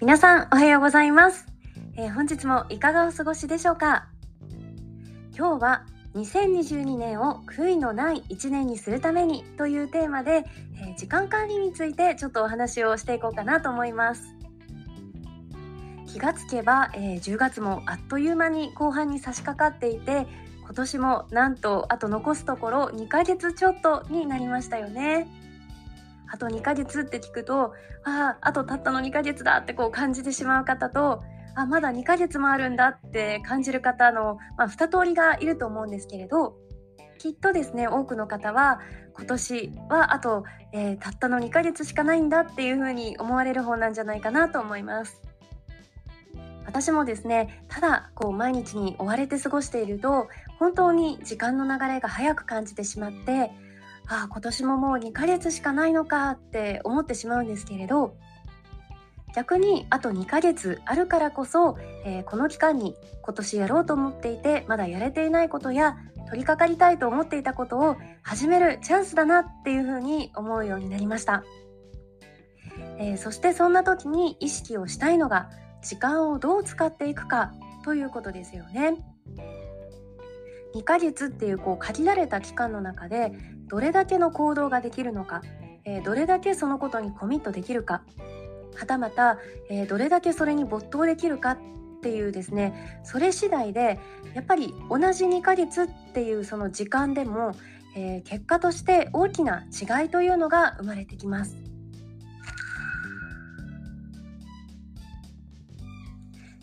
皆さんおはようございます、えー、本日もいかがお過ごしでしょうか？今日は2022年を悔いのない1年にするためにというテーマで、えー、時間管理についてちょっとお話をしていこうかなと思います。気がつけば、えー、10月もあっという間に後半に差し掛かっていて今年もなんとあと残すところ2ヶ月ちょっとになりましたよね。あと2ヶ月って聞くとあああとたったの2ヶ月だってこう感じてしまう方とあまだ2ヶ月もあるんだって感じる方の、まあ、2通りがいると思うんですけれどきっとですね多くの方は今年はあと、えー、たったの2ヶ月しかないんだっていうふうに思われる方なんじゃないかなと思います。私もですねただこう毎日に追われて過ごしていると本当に時間の流れが早く感じてしまってああ今年ももう2ヶ月しかないのかって思ってしまうんですけれど逆にあと2ヶ月あるからこそ、えー、この期間に今年やろうと思っていてまだやれていないことや取り掛かりたいと思っていたことを始めるチャンスだなっていうふうに思うようになりました、えー、そしてそんな時に意識をしたいのが時間をどう使っていくかということですよね。2ヶ月っていうこう限られた期間の中でどれだけの行動ができるのか、えー、どれだけそのことにコミットできるかはたまた、えー、どれだけそれに没頭できるかっていうですねそれ次第でやっぱり同じ2ヶ月っていうその時間でも、えー、結果として大きな違いというのが生まれてきます。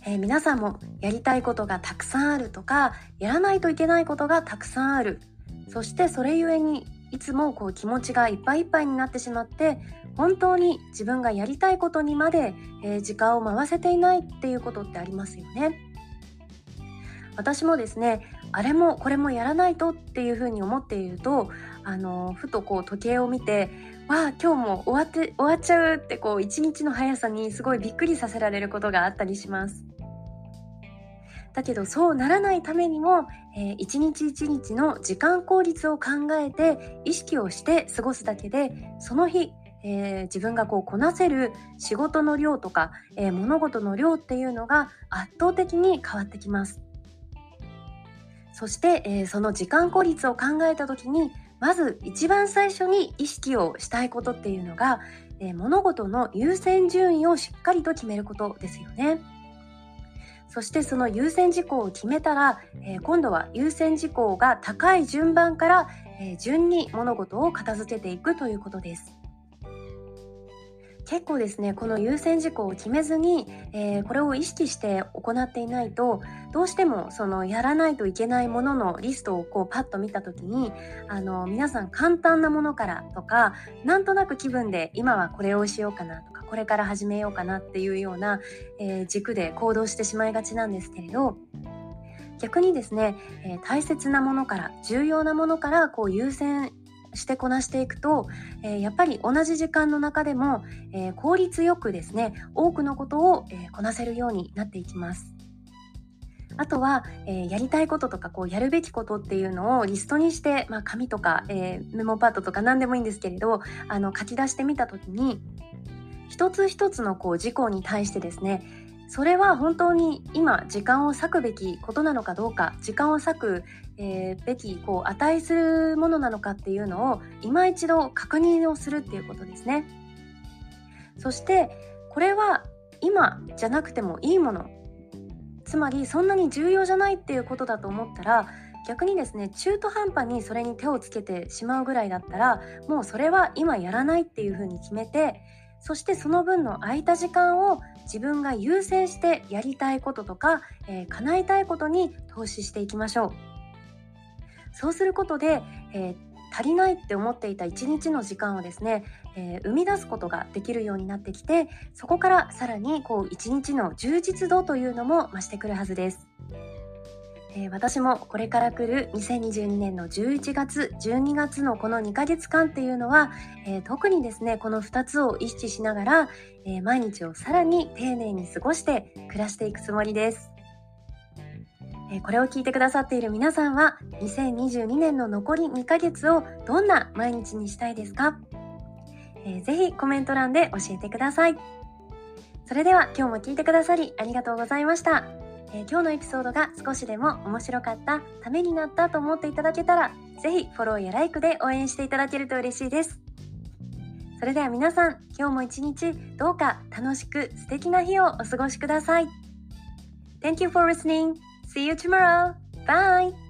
えー、皆さんもやりたいことがたくさんあるとかやらないといけないことがたくさんあるそしてそれゆえにいつもこう気持ちがいっぱいいっぱいになってしまって本当に自分がやりたいことにまで、えー、時間を回せていないっていうことってありますよね。私もですねあれもこれもやらないとっていうふうに思っているとあのふとこう時計を見てわあ今日も終わって終わっちゃうってこう一日の速さにすごいびっくりさせられることがあったりします。だけどそうならないためにも、えー、一日一日の時間効率を考えて意識をして過ごすだけでその日、えー、自分がこうこなせる仕事の量とか、えー、物事の量っていうのが圧倒的に変わってきます。そして、えー、その時間効率を考えた時にまず一番最初に意識をしたいことっていうのが、えー、物事の優先順位をしっかりと決めることですよね。そしてその優先事項を決めたら、えー、今度は優先事項が高い順番から、えー、順に物事を片付けていくということです。結構ですねこの優先事項を決めずに、えー、これを意識して行っていないとどうしてもそのやらないといけないもののリストをこうパッと見た時にあの皆さん簡単なものからとかなんとなく気分で今はこれをしようかなとこれから始めようかなっていうような、えー、軸で行動してしまいがちなんですけれど逆にですね、えー、大切なものから重要なものからこう優先してこなしていくと、えー、やっぱり同じ時間の中でも、えー、効率よくですね多くのことを、えー、こなせるようになっていきます。あとは、えー、やりたいこととかこうやるべきことっていうのをリストにして、まあ、紙とか、えー、メモパッドとか何でもいいんですけれどあの書き出してみた時に一つ一つのこう事項に対してですねそれは本当に今時間を割くべきことなのかどうか時間を割く、えー、べきこう値するものなのかっていうのを今一度確認をするっていうことですね。そしてこれは今じゃなくてもいいもの。つまりそんなに重要じゃないっていうことだと思ったら逆にですね中途半端にそれに手をつけてしまうぐらいだったらもうそれは今やらないっていうふうに決めてそしてその分の空いた時間を自分が優先してやりたいこととか、えー、叶えたいことに投資していきましょう。そうすることで、えー、足りないって思っていた一日の時間をですね、えー、生み出すことができるようになってきてそこからさらにこう一日の充実度というのも増してくるはずです。えー、私もこれから来る2022年の11月12月のこの2ヶ月間っていうのは、えー、特にですねこの2つを意識しながら、えー、毎日をさらに丁寧に過ごして暮らしていくつもりです。えこれを聞いてくださっている皆さんは2022年の残り2ヶ月をどんな毎日にしたいですか、えー、ぜひコメント欄で教えてください。それでは今日も聞いてくださりありがとうございました。え、今日のエピソードが少しでも面白かった、ためになったと思っていただけたら、是非フォローやライクで応援していただけると嬉しいです。それでは皆さん、今日も一日どうか楽しく素敵な日をお過ごしください。Thank you for listening. See you tomorrow. Bye.